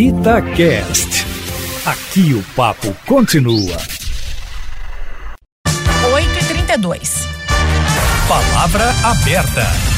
Itacast. Aqui o papo continua. 8 e 32 Palavra aberta.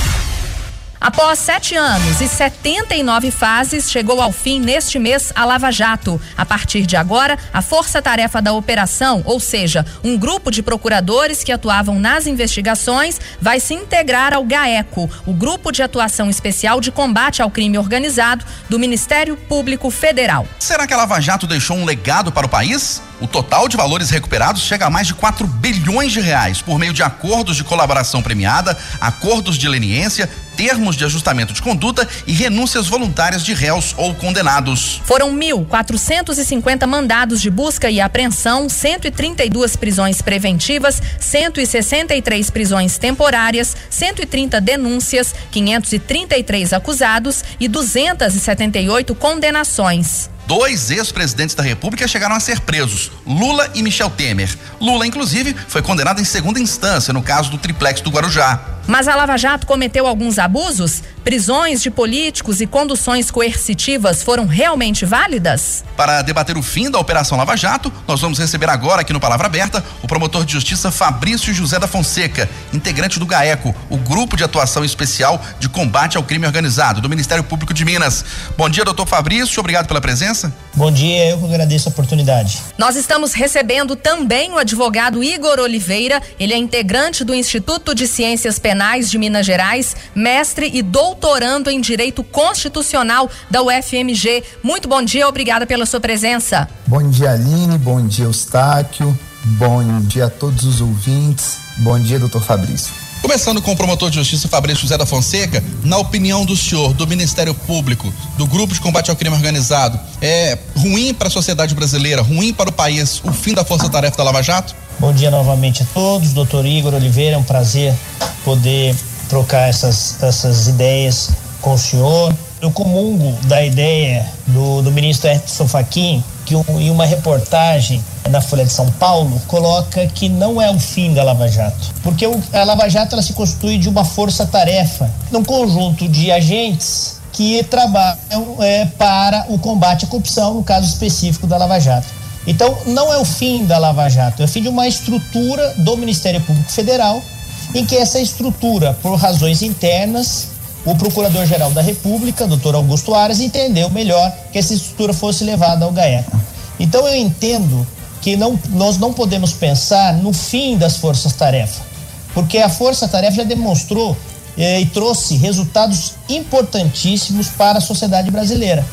Após sete anos e 79 fases, chegou ao fim neste mês a Lava Jato. A partir de agora, a força-tarefa da operação, ou seja, um grupo de procuradores que atuavam nas investigações, vai se integrar ao GAECO, o Grupo de Atuação Especial de Combate ao Crime Organizado do Ministério Público Federal. Será que a Lava Jato deixou um legado para o país? O total de valores recuperados chega a mais de 4 bilhões de reais por meio de acordos de colaboração premiada, acordos de leniência, termos de ajustamento de conduta e renúncias voluntárias de réus ou condenados. Foram 1.450 mandados de busca e apreensão, 132 prisões preventivas, 163 prisões temporárias, 130 denúncias, 533 acusados e 278 condenações. Dois ex-presidentes da República chegaram a ser presos, Lula e Michel Temer. Lula, inclusive, foi condenado em segunda instância no caso do triplex do Guarujá. Mas a Lava Jato cometeu alguns abusos? Prisões de políticos e conduções coercitivas foram realmente válidas? Para debater o fim da Operação Lava Jato, nós vamos receber agora aqui no Palavra Aberta o promotor de justiça Fabrício José da Fonseca, integrante do GAECO, o Grupo de Atuação Especial de Combate ao Crime Organizado do Ministério Público de Minas. Bom dia, doutor Fabrício, obrigado pela presença. Bom dia, eu que agradeço a oportunidade. Nós estamos recebendo também o advogado Igor Oliveira, ele é integrante do Instituto de Ciências Penais de Minas Gerais, mestre e doutorando em Direito Constitucional da UFMG. Muito bom dia, obrigada pela sua presença. Bom dia, Aline, bom dia, Eustáquio, bom dia a todos os ouvintes, bom dia, doutor Fabrício. Começando com o promotor de justiça Fabrício José da Fonseca, na opinião do senhor, do Ministério Público, do Grupo de Combate ao Crime Organizado, é ruim para a sociedade brasileira, ruim para o país o fim da força-tarefa da Lava Jato? Bom dia novamente a todos, doutor Igor Oliveira, é um prazer poder trocar essas, essas ideias com o senhor. Eu comungo da ideia do, do ministro Edson Fachin, que um, em uma reportagem na Folha de São Paulo coloca que não é o fim da Lava Jato, porque a Lava Jato ela se constitui de uma força-tarefa, um conjunto de agentes que trabalham é, para o combate à corrupção, no caso específico da Lava Jato. Então, não é o fim da Lava Jato, é o fim de uma estrutura do Ministério Público Federal, em que essa estrutura, por razões internas, o Procurador-Geral da República, doutor Augusto Aras, entendeu melhor que essa estrutura fosse levada ao GAECO. Então, eu entendo que não, nós não podemos pensar no fim das forças-tarefa, porque a força-tarefa já demonstrou eh, e trouxe resultados importantíssimos para a sociedade brasileira.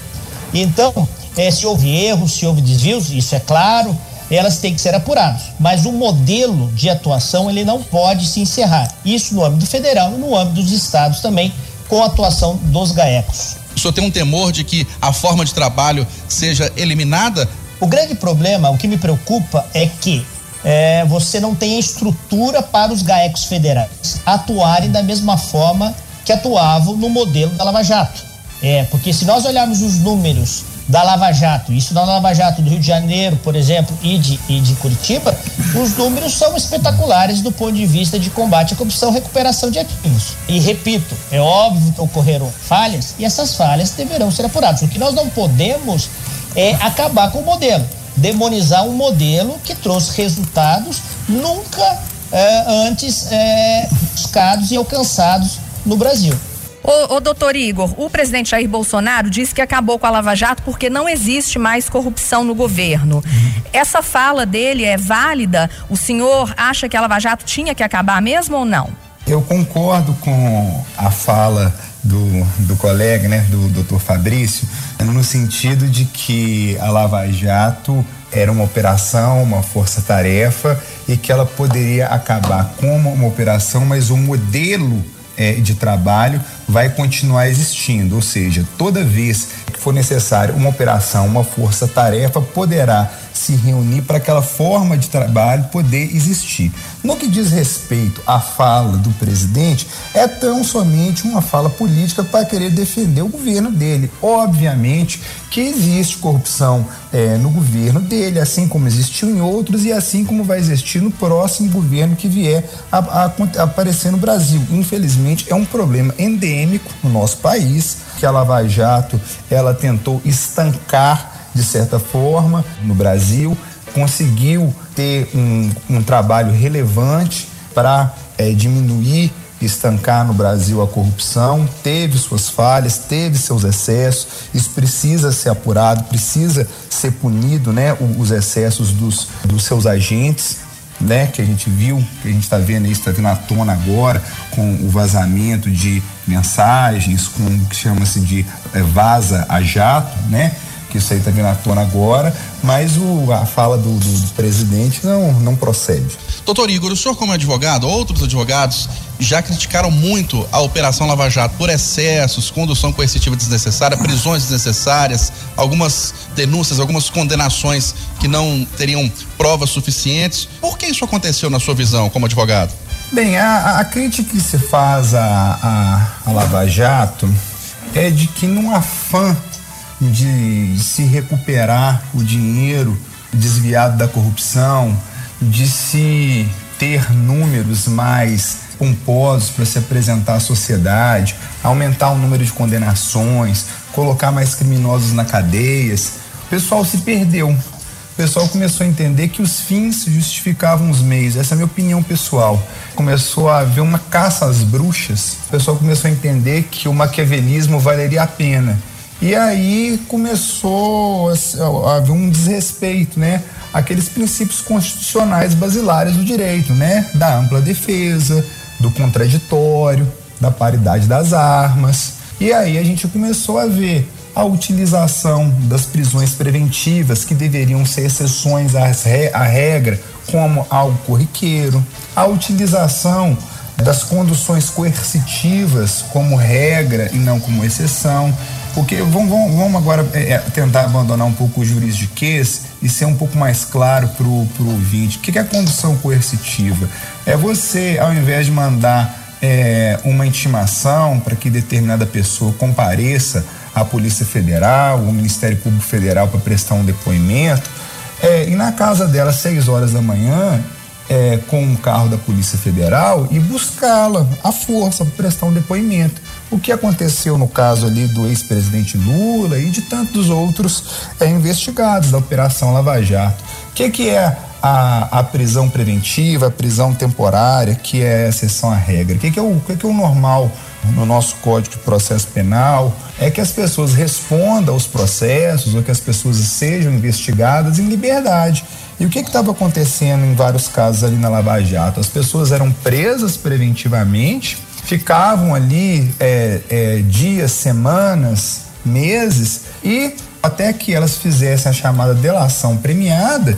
Então, eh, se houve erros, se houve desvios, isso é claro, elas têm que ser apuradas. Mas o modelo de atuação ele não pode se encerrar. Isso no âmbito federal e no âmbito dos estados também, com a atuação dos GAECOS. O senhor tem um temor de que a forma de trabalho seja eliminada o grande problema, o que me preocupa é que é, você não tem estrutura para os GAECos federais atuarem da mesma forma que atuavam no modelo da Lava Jato. É, porque se nós olharmos os números da Lava Jato, isso da Lava Jato do Rio de Janeiro, por exemplo, e de, e de Curitiba, os números são espetaculares do ponto de vista de combate à corrupção recuperação de ativos. E repito, é óbvio que ocorreram falhas e essas falhas deverão ser apuradas. O que nós não podemos é acabar com o modelo, demonizar um modelo que trouxe resultados nunca é, antes é, buscados e alcançados no Brasil. Ô, ô, doutor Igor, o presidente Jair Bolsonaro disse que acabou com a Lava Jato porque não existe mais corrupção no governo. Uhum. Essa fala dele é válida? O senhor acha que a Lava Jato tinha que acabar mesmo ou não? Eu concordo com a fala do, do colega, né, do doutor Fabrício, no sentido de que a Lava Jato era uma operação, uma força-tarefa e que ela poderia acabar como uma operação, mas o modelo é, de trabalho vai continuar existindo, ou seja, toda vez for necessário uma operação, uma força-tarefa poderá se reunir para aquela forma de trabalho poder existir. No que diz respeito à fala do presidente, é tão somente uma fala política para querer defender o governo dele. Obviamente que existe corrupção é, no governo dele, assim como existiu em outros e assim como vai existir no próximo governo que vier a, a, a aparecer no Brasil. Infelizmente, é um problema endêmico no nosso país que a Lava Jato ela tentou estancar de certa forma no Brasil, conseguiu ter um, um trabalho relevante para é, diminuir estancar no Brasil a corrupção, teve suas falhas, teve seus excessos, isso precisa ser apurado, precisa ser punido, né, os excessos dos, dos seus agentes, né, que a gente viu, que a gente está vendo isso, está vindo à tona agora, com o vazamento de mensagens, com o que chama-se de é, vaza a jato, né, que isso aí está vindo à tona agora, mas o, a fala do, do, do, presidente não, não procede. Doutor Igor, o senhor como advogado, outros advogados já criticaram muito a Operação Lava Jato por excessos, condução coercitiva desnecessária, prisões desnecessárias, algumas denúncias, algumas condenações que não teriam provas suficientes. Por que isso aconteceu na sua visão como advogado? Bem, a, a crítica que se faz a, a, a Lava Jato é de que num afã de se recuperar o dinheiro desviado da corrupção, de se ter números mais pomposos para se apresentar à sociedade, aumentar o número de condenações, colocar mais criminosos na cadeias. O pessoal se perdeu. O pessoal começou a entender que os fins justificavam os meios. Essa é a minha opinião pessoal. Começou a haver uma caça às bruxas. O pessoal começou a entender que o maquiavelismo valeria a pena e aí começou a haver um desrespeito, né? Aqueles princípios constitucionais basilares do direito, né? Da ampla defesa, do contraditório, da paridade das armas. E aí a gente começou a ver a utilização das prisões preventivas, que deveriam ser exceções à regra, como algo corriqueiro, a utilização das conduções coercitivas como regra e não como exceção. Porque vamos, vamos, vamos agora é, é, tentar abandonar um pouco o juridiquês e ser um pouco mais claro para o ouvinte. O que é a condução coercitiva? É você, ao invés de mandar é, uma intimação para que determinada pessoa compareça à Polícia Federal, ao Ministério Público Federal para prestar um depoimento, é, e na casa dela, às 6 horas da manhã, é, com um carro da Polícia Federal e buscá-la à força para prestar um depoimento. O que aconteceu no caso ali do ex-presidente Lula e de tantos outros é, investigados da Operação Lava Jato. O que, que é a, a, prisão preventiva, a prisão temporária, que é a exceção à regra? O que, que, é, o, que, que é o normal no nosso Código de Processo Penal? É que as pessoas respondam aos processos ou que as pessoas sejam investigadas em liberdade. E o que estava acontecendo em vários casos ali na Lava Jato? As pessoas eram presas preventivamente, ficavam ali é, é, dias, semanas, meses e até que elas fizessem a chamada delação premiada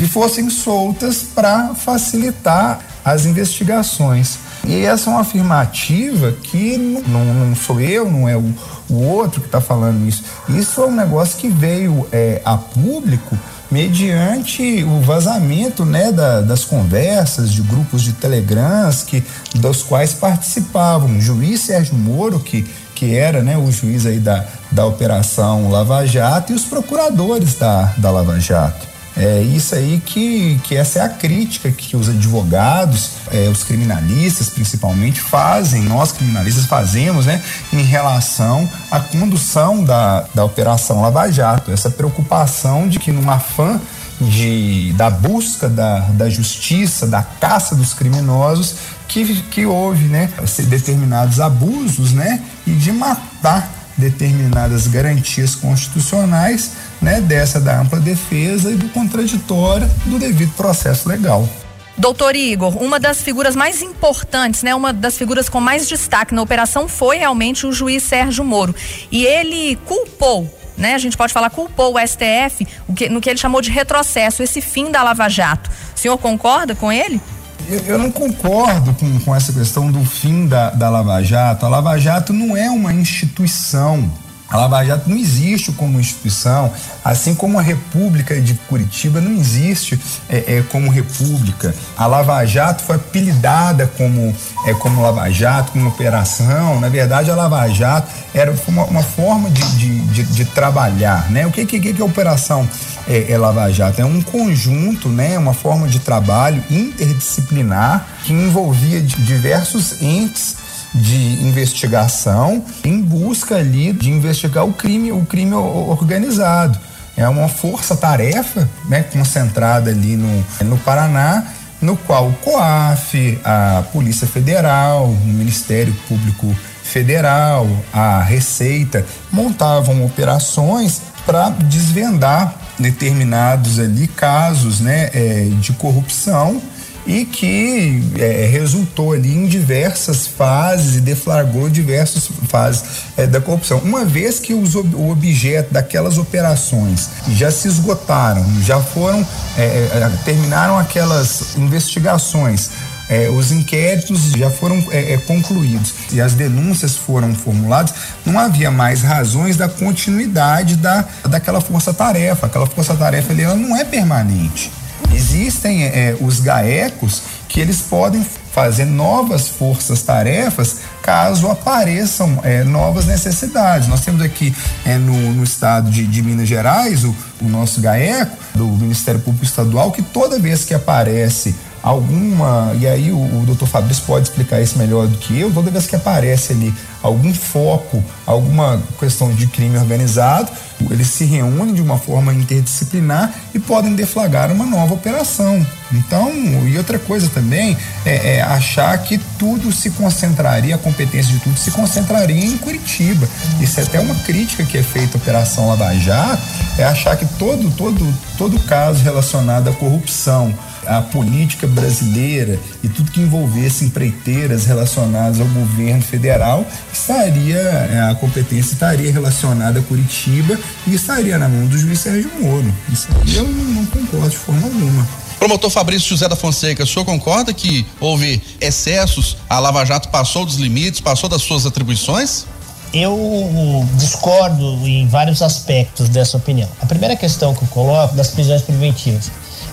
e fossem soltas para facilitar as investigações. E essa é uma afirmativa que não, não sou eu, não é o, o outro que está falando isso. Isso foi um negócio que veio é, a público mediante o vazamento né, da, das conversas de grupos de telegrams que, dos quais participavam o juiz Sérgio Moro, que, que era né, o juiz aí da, da Operação Lava Jato, e os procuradores da, da Lava Jato. É isso aí que, que essa é a crítica que os advogados, é, os criminalistas principalmente fazem, nós criminalistas fazemos, né, em relação à condução da, da Operação Lava Jato. Essa preocupação de que numa afã de, da busca da, da justiça, da caça dos criminosos, que, que houve né, determinados abusos né, e de matar determinadas garantias constitucionais, né, dessa da ampla defesa e do contraditório do devido processo legal. Doutor Igor, uma das figuras mais importantes, né, uma das figuras com mais destaque na operação foi realmente o juiz Sérgio Moro. E ele culpou né, a gente pode falar, culpou o STF no que ele chamou de retrocesso, esse fim da Lava Jato. O senhor concorda com ele? Eu, eu não concordo com, com essa questão do fim da, da Lava Jato. A Lava Jato não é uma instituição a Lava Jato não existe como instituição, assim como a República de Curitiba não existe é, é, como república. A Lava Jato foi apelidada como, é, como Lava Jato, como operação. Na verdade, a Lava Jato era uma, uma forma de, de, de, de, trabalhar. Né? O que, que, que é operação é Lava Jato? É um conjunto, né? uma forma de trabalho interdisciplinar que envolvia diversos entes de investigação em busca ali de investigar o crime, o crime organizado. É uma força-tarefa né, concentrada ali no, no Paraná, no qual o COAF, a Polícia Federal, o Ministério Público Federal, a Receita montavam operações para desvendar determinados ali casos né, é, de corrupção e que é, resultou ali em diversas fases e deflagrou diversas fases é, da corrupção. Uma vez que os, o objeto daquelas operações já se esgotaram, já foram, é, é terminaram aquelas investigações, é, os inquéritos já foram é, é, concluídos e as denúncias foram formuladas, não havia mais razões da continuidade da, daquela força-tarefa. Aquela força-tarefa ela não é permanente. Existem é, os GAECOS que eles podem fazer novas forças-tarefas caso apareçam é, novas necessidades. Nós temos aqui é, no, no, estado de, de Minas Gerais o, o, nosso GAECO, do Ministério Público Estadual, que toda vez que aparece alguma, e aí o, o doutor Fabrício pode explicar isso melhor do que eu, toda vez que aparece ali algum foco, alguma questão de crime organizado, eles se reúnem de uma forma interdisciplinar e podem deflagrar uma nova operação. Então, e outra coisa também é, é, achar que tudo se concentraria, a competência de tudo se concentraria em Curitiba. Isso é até uma crítica que é feita à Operação Lava Jato, é achar que todo, todo, todo caso relacionado à corrupção, à política brasileira e tudo que envolvesse empreiteiras relacionadas ao governo federal, estaria, é, a competência estaria relacionada a Curitiba e estaria na mão do juiz Sérgio Moro. Isso aí eu não, não concordo de forma alguma. Promotor Fabrício José da Fonseca, o senhor concorda que houve excessos, a Lava Jato passou dos limites, passou das suas atribuições? Eu discordo em vários aspectos dessa opinião. A primeira questão que eu coloco das prisões preventivas.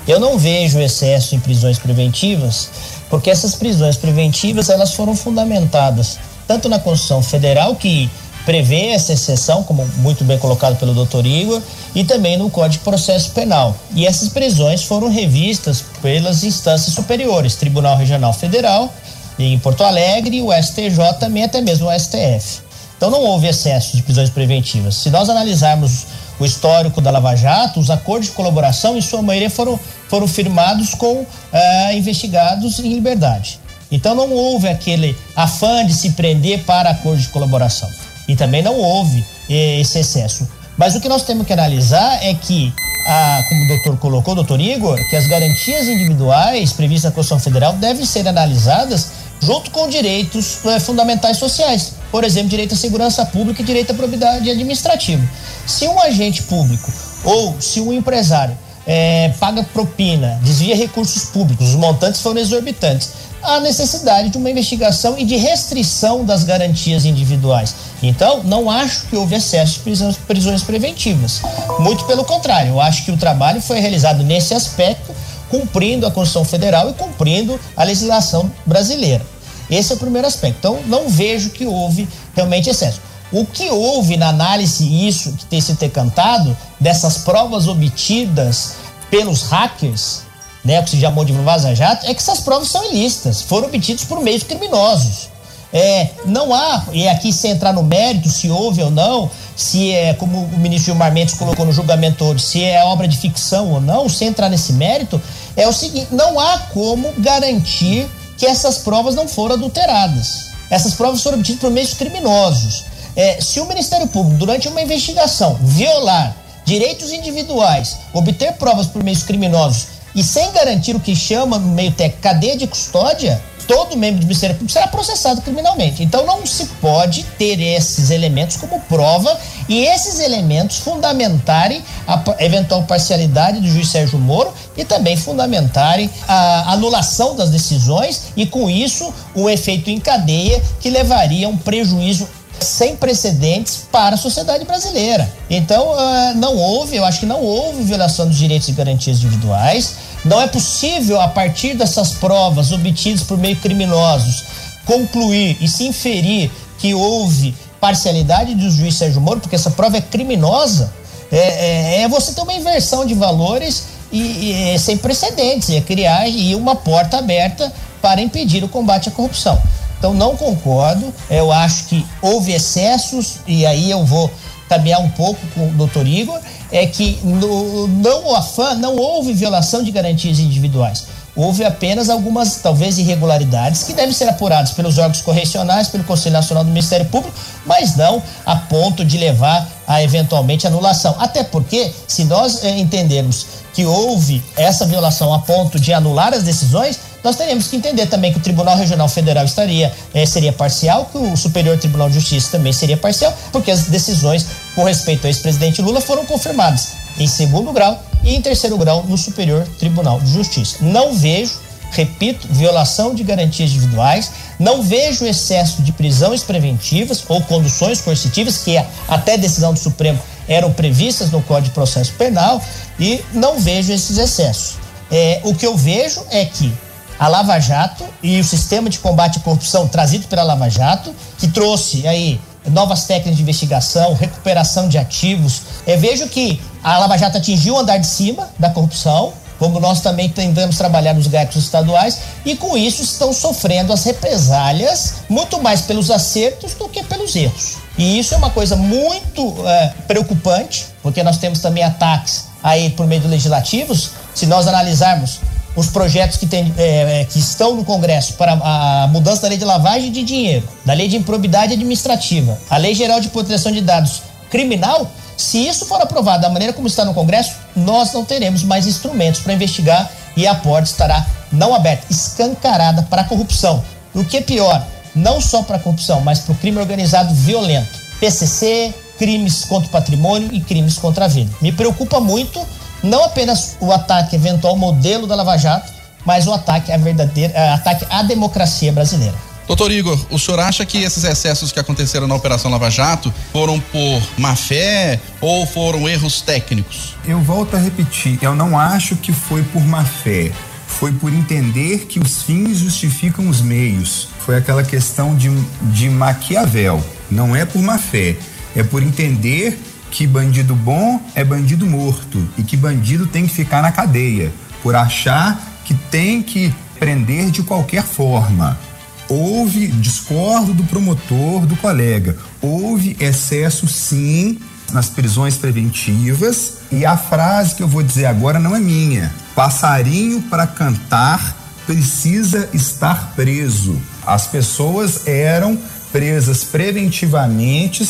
Eu não vejo excesso em prisões preventivas, porque essas prisões preventivas elas foram fundamentadas tanto na Constituição Federal que prevê essa exceção, como muito bem colocado pelo doutor Igor, e também no Código de Processo Penal. E essas prisões foram revistas pelas instâncias superiores, Tribunal Regional Federal em Porto Alegre, o STJ também, até mesmo o STF. Então não houve excesso de prisões preventivas. Se nós analisarmos o histórico da Lava Jato, os acordos de colaboração, em sua maioria, foram, foram firmados com uh, investigados em liberdade. Então não houve aquele afã de se prender para acordos de colaboração. E também não houve eh, esse excesso. Mas o que nós temos que analisar é que, a, como o doutor colocou, doutor Igor, que as garantias individuais previstas na Constituição Federal devem ser analisadas junto com direitos eh, fundamentais sociais. Por exemplo, direito à segurança pública e direito à probidade administrativa. Se um agente público ou se um empresário eh, paga propina, desvia recursos públicos, os montantes foram exorbitantes a necessidade de uma investigação e de restrição das garantias individuais. Então, não acho que houve excesso de prisões, prisões preventivas. Muito pelo contrário, eu acho que o trabalho foi realizado nesse aspecto, cumprindo a Constituição Federal e cumprindo a legislação brasileira. Esse é o primeiro aspecto. Então, não vejo que houve realmente excesso. O que houve na análise, isso que tem sido decantado, dessas provas obtidas pelos hackers, né, que se chamou de Vaza Jato, é que essas provas são ilícitas, foram obtidas por meios criminosos. É, não há, e aqui sem entrar no mérito, se houve ou não, se é, como o ministro Gilmar Mendes colocou no julgamento hoje, se é obra de ficção ou não, sem entrar nesse mérito, é o seguinte: não há como garantir que essas provas não foram adulteradas. Essas provas foram obtidas por meios criminosos. É, se o Ministério Público, durante uma investigação, violar direitos individuais, obter provas por meios criminosos e sem garantir o que chama no meio técnico cadeia de custódia, todo membro do Ministério Público será processado criminalmente. Então não se pode ter esses elementos como prova e esses elementos fundamentarem a eventual parcialidade do juiz Sérgio Moro e também fundamentarem a anulação das decisões e com isso o efeito em cadeia que levaria a um prejuízo sem precedentes para a sociedade brasileira. Então, uh, não houve, eu acho que não houve violação dos direitos e garantias individuais. Não é possível, a partir dessas provas obtidas por meio criminosos, concluir e se inferir que houve parcialidade do juiz Sérgio Moro, porque essa prova é criminosa. É, é, é você ter uma inversão de valores e, e é sem precedentes, é criar e uma porta aberta para impedir o combate à corrupção. Então não concordo. Eu acho que houve excessos e aí eu vou caminhar um pouco com o doutor Igor, é que no, não não houve violação de garantias individuais houve apenas algumas, talvez, irregularidades que devem ser apuradas pelos órgãos correcionais, pelo Conselho Nacional do Ministério Público, mas não a ponto de levar a eventualmente anulação. Até porque, se nós eh, entendermos que houve essa violação a ponto de anular as decisões, nós teríamos que entender também que o Tribunal Regional Federal estaria eh, seria parcial, que o Superior Tribunal de Justiça também seria parcial, porque as decisões com respeito ao ex-presidente Lula foram confirmadas em segundo grau e em terceiro grau no Superior Tribunal de Justiça. Não vejo, repito, violação de garantias individuais, não vejo excesso de prisões preventivas ou conduções coercitivas, que é até decisão do Supremo eram previstas no Código de Processo Penal, e não vejo esses excessos. É, o que eu vejo é que a Lava Jato e o sistema de combate à corrupção trazido pela Lava Jato, que trouxe aí novas técnicas de investigação, recuperação de ativos. É, vejo que a Lava Jato atingiu o andar de cima da corrupção, como nós também tentamos trabalhar nos GAECs estaduais, e com isso estão sofrendo as represálias muito mais pelos acertos do que pelos erros. E isso é uma coisa muito é, preocupante, porque nós temos também ataques aí por meio de legislativos. Se nós analisarmos os projetos que, tem, é, é, que estão no Congresso para a mudança da lei de lavagem de dinheiro, da lei de improbidade administrativa, a lei geral de proteção de dados criminal, se isso for aprovado da maneira como está no Congresso, nós não teremos mais instrumentos para investigar e a porta estará não aberta, escancarada para a corrupção. O que é pior, não só para a corrupção, mas para o crime organizado violento. PCC, crimes contra o patrimônio e crimes contra a vida. Me preocupa muito não apenas o ataque eventual ao modelo da Lava Jato, mas o ataque à verdadeira, eh, ataque à democracia brasileira. Doutor Igor, o senhor acha que esses excessos que aconteceram na Operação Lava Jato foram por má fé ou foram erros técnicos? Eu volto a repetir, eu não acho que foi por má fé. Foi por entender que os fins justificam os meios. Foi aquela questão de, de Maquiavel. Não é por má fé, é por entender que bandido bom é bandido morto e que bandido tem que ficar na cadeia por achar que tem que prender de qualquer forma. Houve discordo do promotor, do colega. Houve excesso, sim, nas prisões preventivas. E a frase que eu vou dizer agora não é minha. Passarinho para cantar precisa estar preso. As pessoas eram presas preventivamente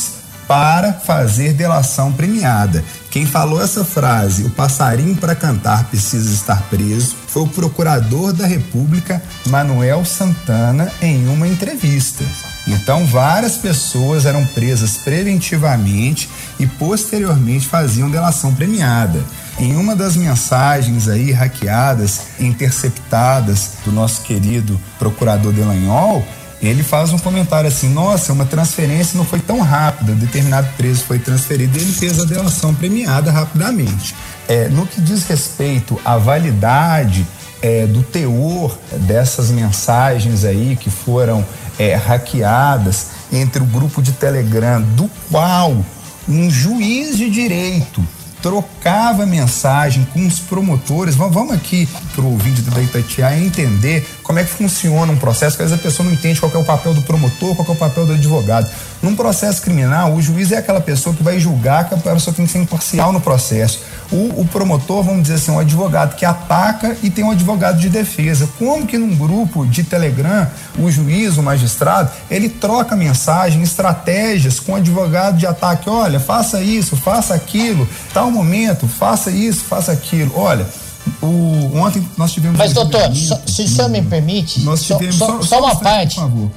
para fazer delação premiada. Quem falou essa frase, o passarinho para cantar precisa estar preso, foi o procurador da República, Manuel Santana, em uma entrevista. Então, várias pessoas eram presas preventivamente e posteriormente faziam delação premiada. Em uma das mensagens aí hackeadas, interceptadas do nosso querido procurador Delanhol, ele faz um comentário assim: nossa, uma transferência não foi tão rápida, determinado preso foi transferido e ele fez a delação premiada rapidamente. É, no que diz respeito à validade é, do teor dessas mensagens aí que foram é, hackeadas entre o grupo de Telegram, do qual um juiz de direito trocava mensagem com os promotores. Vamos aqui para o vídeo da Itatiaia entender como é que funciona um processo, que às vezes a pessoa não entende qual é o papel do promotor, qual é o papel do advogado. Num processo criminal, o juiz é aquela pessoa que vai julgar que a pessoa tem que ser imparcial no processo. O, o promotor, vamos dizer assim, um advogado que ataca e tem um advogado de defesa. Como que num grupo de Telegram, o juiz, o magistrado, ele troca mensagem, estratégias com o advogado de ataque. Olha, faça isso, faça aquilo, tal momento, faça isso, faça aquilo. Olha, o, ontem nós tivemos. Mas, doutor, só, se o senhor me permite, nós tivemos, só, só, só uma parte. Por favor.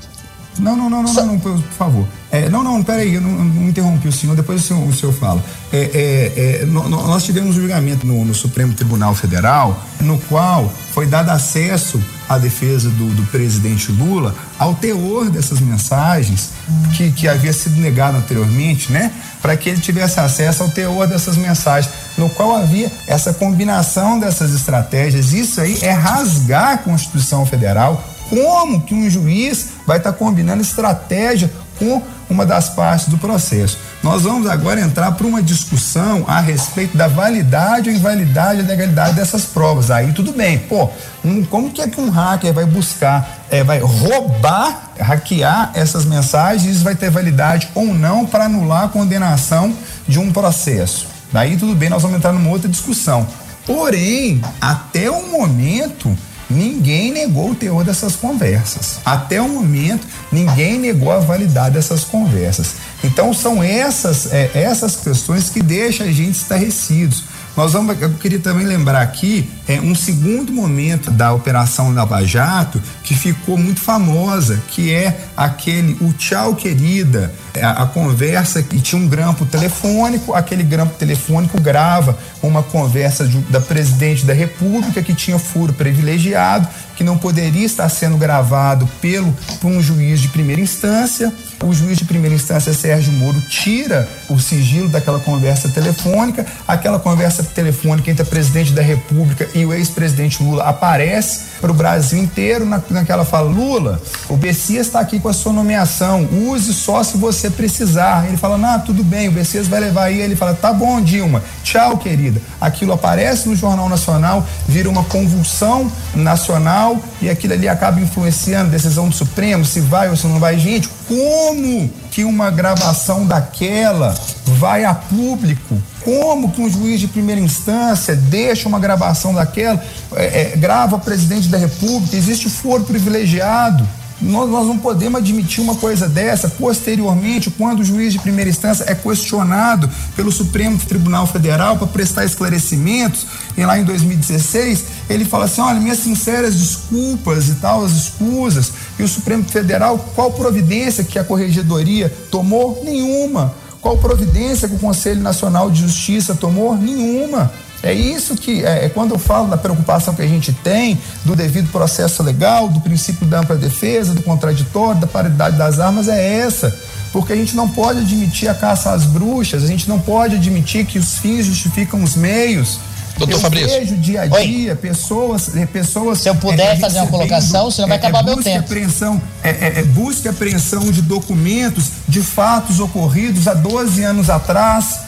Não, não, não, não, não, não, por favor. É, não, não, peraí, eu não, não interrompi o senhor, depois o senhor, o senhor fala. É, é, é nós tivemos um julgamento no, no, Supremo Tribunal Federal, no qual foi dado acesso à defesa do, do presidente Lula ao teor dessas mensagens que, que havia sido negado anteriormente, né? Para que ele tivesse acesso ao teor dessas mensagens, no qual havia essa combinação dessas estratégias. Isso aí é rasgar a Constituição Federal. Como que um juiz vai estar tá combinando estratégia com uma das partes do processo. Nós vamos agora entrar para uma discussão a respeito da validade ou invalidade e legalidade dessas provas. Aí tudo bem. Pô, um, como que é que um hacker vai buscar, é, vai roubar, hackear essas mensagens, isso vai ter validade ou não para anular a condenação de um processo? Daí tudo bem, nós vamos entrar numa outra discussão. Porém, até o momento, ninguém negou o teor dessas conversas. Até o momento, ninguém negou a validade dessas conversas. Então, são essas, é, essas questões que deixam a gente estarrecidos. Nós vamos, eu queria também lembrar aqui é, um segundo momento da Operação Lava Jato que ficou muito famosa, que é aquele o tchau querida, a, é, a conversa que tinha um grampo telefônico, aquele grampo telefônico grava uma conversa de, da presidente da República que tinha furo privilegiado, que não poderia estar sendo gravado pelo por um juiz de primeira instância. O juiz de primeira instância, Sérgio Moro, tira o sigilo daquela conversa telefônica. Aquela conversa telefônica entre a presidente da República e o ex-presidente Lula aparece para o Brasil inteiro na, naquela fala: Lula, o Bessias está aqui com a sua nomeação, use só se você precisar. Ele fala: Não, tudo bem, o Bessias vai levar aí. Ele fala: Tá bom, Dilma, tchau, querida. Aquilo aparece no Jornal Nacional, vira uma convulsão nacional e aquilo ali acaba influenciando a decisão do Supremo, se vai ou se não vai. Gente, como que uma gravação daquela vai a público? Como que um juiz de primeira instância deixa uma gravação daquela, é, é, grava presidente da República? Existe foro privilegiado. Nós, nós, não podemos admitir uma coisa dessa. Posteriormente, quando o juiz de primeira instância é questionado pelo Supremo Tribunal Federal para prestar esclarecimentos, e lá em 2016, ele fala assim: olha, minhas sinceras desculpas e tal, as escusas. E o Supremo Federal, qual providência que a Corregedoria tomou? Nenhuma. Qual providência que o Conselho Nacional de Justiça tomou? Nenhuma. É isso que, é, é, quando eu falo da preocupação que a gente tem do devido processo legal, do princípio da ampla defesa, do contraditório, da paridade das armas, é essa. Porque a gente não pode admitir a caça às bruxas, a gente não pode admitir que os fins justificam os meios. Doutor eu Fabrício. vejo dia a dia Oi. pessoas, eh, pessoas. Se eu puder é, fazer uma colocação, senão vai é, acabar é, meu tempo. Apreensão, é, é, é, busca apreensão de documentos de fatos ocorridos há 12 anos atrás.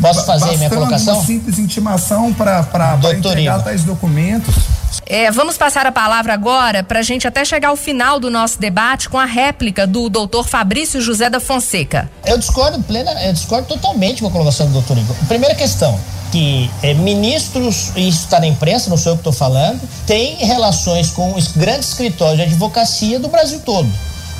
Posso fazer minha colocação? Uma simples intimação para entregar tais documentos. É, vamos passar a palavra agora para a gente até chegar ao final do nosso debate com a réplica do doutor Fabrício José da Fonseca. Eu discordo plena, eu discordo totalmente com a colocação do doutor Igor. Primeira questão, que é, ministros, isso está na imprensa, não sou eu que estou falando, têm relações com os grandes escritórios de advocacia do Brasil todo.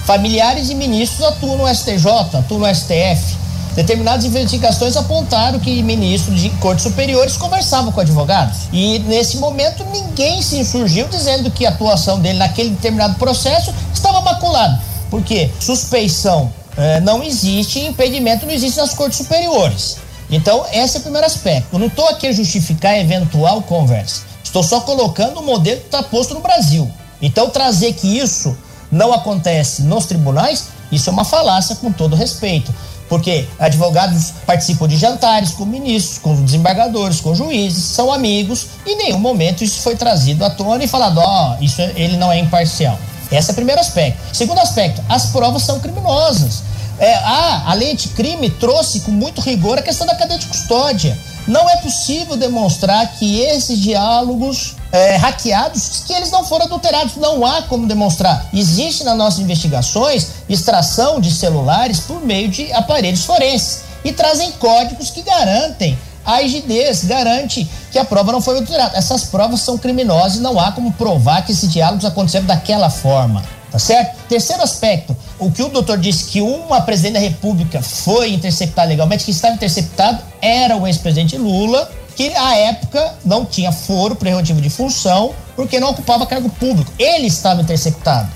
Familiares e ministros atuam no STJ, atuam no STF. Determinadas investigações apontaram que ministros de cortes superiores conversavam com advogados. E nesse momento ninguém se insurgiu dizendo que a atuação dele naquele determinado processo estava maculada. Por quê? Suspeição eh, não existe, impedimento não existe nas cortes superiores. Então, esse é o primeiro aspecto. Eu não estou aqui a justificar eventual conversa. Estou só colocando o modelo que está posto no Brasil. Então, trazer que isso não acontece nos tribunais, isso é uma falácia com todo respeito. Porque advogados participam de jantares com ministros, com desembargadores, com juízes, são amigos, e em nenhum momento isso foi trazido à tona e falado, ó, oh, isso ele não é imparcial. Esse é o primeiro aspecto. Segundo aspecto, as provas são criminosas. É, ah, a lei anticrime trouxe com muito rigor a questão da cadeia de custódia. Não é possível demonstrar que esses diálogos é, hackeados, que eles não foram adulterados. Não há como demonstrar. Existe nas nossas investigações extração de celulares por meio de aparelhos forenses e trazem códigos que garantem a rigidez, garante que a prova não foi adulterada. Essas provas são criminosas e não há como provar que esses diálogos aconteceram daquela forma. Tá certo? Terceiro aspecto, o que o doutor disse que uma presidente da República foi interceptada legalmente, que estava interceptado era o ex-presidente Lula, que à época não tinha foro prerrogativo de função, porque não ocupava cargo público. Ele estava interceptado.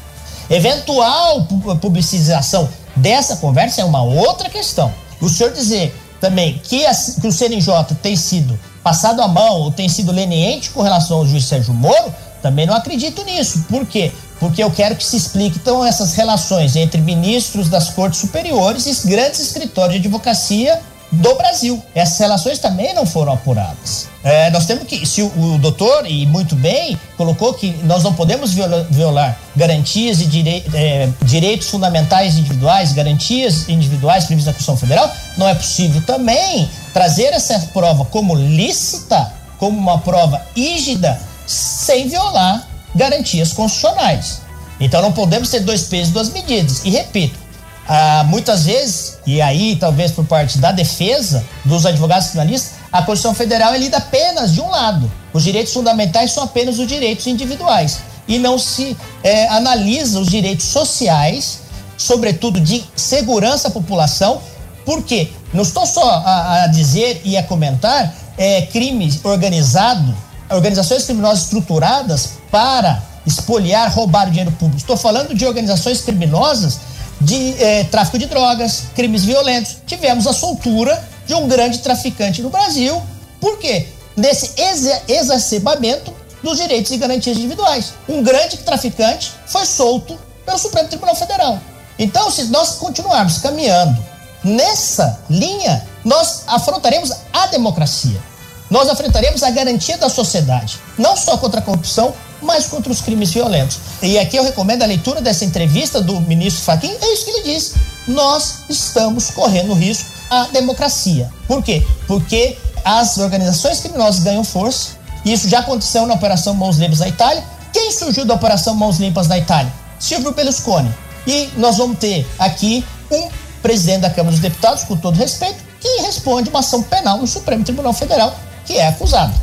Eventual publicização dessa conversa é uma outra questão. O senhor dizer também que, a, que o CNJ tem sido passado a mão ou tem sido leniente com relação ao juiz Sérgio Moro, também não acredito nisso. Por quê? Porque eu quero que se explique então essas relações entre ministros das cortes superiores e grandes escritórios de advocacia do Brasil. Essas relações também não foram apuradas. É, nós temos que, se o, o, doutor, e muito bem, colocou que nós não podemos violar, violar garantias e direi, é, direitos fundamentais individuais, garantias individuais previstas na Constituição Federal, não é possível também trazer essa prova como lícita, como uma prova rígida, sem violar garantias constitucionais. Então não podemos ter dois pesos e duas medidas. E repito, ah, muitas vezes, e aí talvez por parte da defesa dos advogados criminalistas, a Constituição Federal é lida apenas de um lado. Os direitos fundamentais são apenas os direitos individuais. E não se é, analisa os direitos sociais, sobretudo de segurança à população, porque não estou só a, a dizer e a comentar é, crimes organizados, organizações criminosas estruturadas para espoliar, roubar dinheiro público. Estou falando de organizações criminosas de eh, tráfico de drogas, crimes violentos. Tivemos a soltura de um grande traficante no Brasil. Por quê? Nesse exa exacerbamento dos direitos e garantias individuais. Um grande traficante foi solto pelo Supremo Tribunal Federal. Então, se nós continuarmos caminhando nessa linha, nós afrontaremos a democracia. Nós enfrentaremos a garantia da sociedade, não só contra a corrupção, mas contra os crimes violentos. E aqui eu recomendo a leitura dessa entrevista do ministro Fachin, é isso que ele diz. Nós estamos correndo risco à democracia. Por quê? Porque as organizações criminosas ganham força. Isso já aconteceu na Operação Mãos Limpas na Itália. Quem surgiu da Operação Mãos Limpas na Itália? Silvio Berlusconi. E nós vamos ter aqui um presidente da Câmara dos Deputados, com todo respeito, que responde uma ação penal no Supremo Tribunal Federal, que é acusado.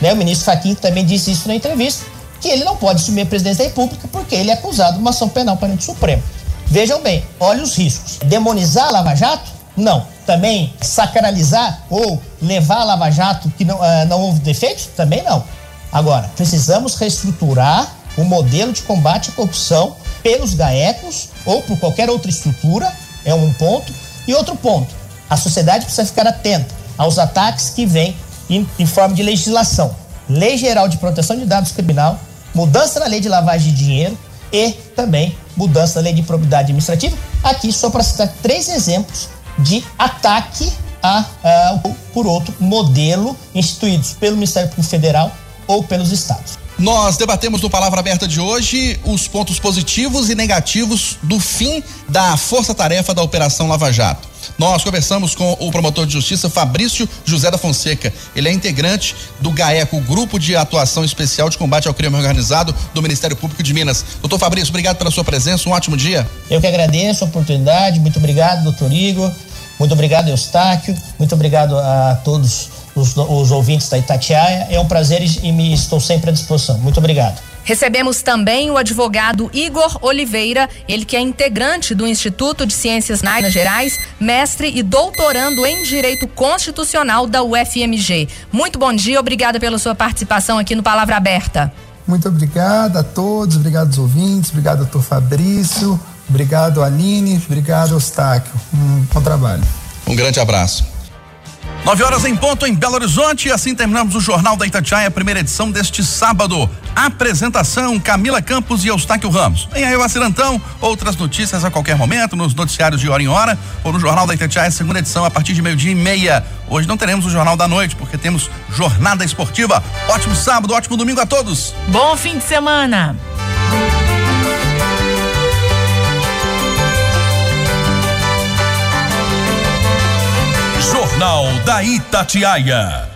Né? O ministro Fachin também disse isso na entrevista que ele não pode assumir a presidência da República porque ele é acusado de uma ação penal perante o Supremo. Vejam bem, olha os riscos. Demonizar a Lava Jato? Não. Também sacralizar ou levar a Lava Jato que não, uh, não houve defeitos? Também não. Agora, precisamos reestruturar o modelo de combate à corrupção pelos GAECOS ou por qualquer outra estrutura, é um ponto. E outro ponto, a sociedade precisa ficar atenta aos ataques que vêm em, em forma de legislação. Lei Geral de Proteção de Dados Criminal, mudança na lei de lavagem de dinheiro e também mudança na lei de probidade administrativa. Aqui só para citar três exemplos de ataque a, a, por outro modelo instituídos pelo Ministério Público Federal ou pelos estados. Nós debatemos no Palavra Aberta de hoje os pontos positivos e negativos do fim da força-tarefa da Operação Lava Jato. Nós conversamos com o promotor de justiça Fabrício José da Fonseca. Ele é integrante do GAECO, Grupo de Atuação Especial de Combate ao Crime Organizado do Ministério Público de Minas. Doutor Fabrício, obrigado pela sua presença, um ótimo dia. Eu que agradeço a oportunidade, muito obrigado, doutor Igor, muito obrigado, Eustáquio, muito obrigado a todos os, os ouvintes da Itatiaia. É um prazer e me estou sempre à disposição. Muito obrigado. Recebemos também o advogado Igor Oliveira, ele que é integrante do Instituto de Ciências Minas Gerais, mestre e doutorando em Direito Constitucional da UFMG. Muito bom dia, obrigada pela sua participação aqui no Palavra Aberta. Muito obrigado a todos, obrigado aos ouvintes, obrigado doutor Fabrício, obrigado Aline, obrigado Eustáquio. Um bom trabalho. Um grande abraço. 9 horas em ponto em Belo Horizonte e assim terminamos o Jornal da Itatiaia, primeira edição deste sábado. Apresentação Camila Campos e Eustáquio Ramos. Vem aí o Acirantão, outras notícias a qualquer momento, nos noticiários de hora em hora ou no Jornal da Itatiaia, segunda edição, a partir de meio-dia e meia. Hoje não teremos o Jornal da Noite, porque temos Jornada Esportiva. Ótimo sábado, ótimo domingo a todos. Bom fim de semana. Jornal da Itatiaia.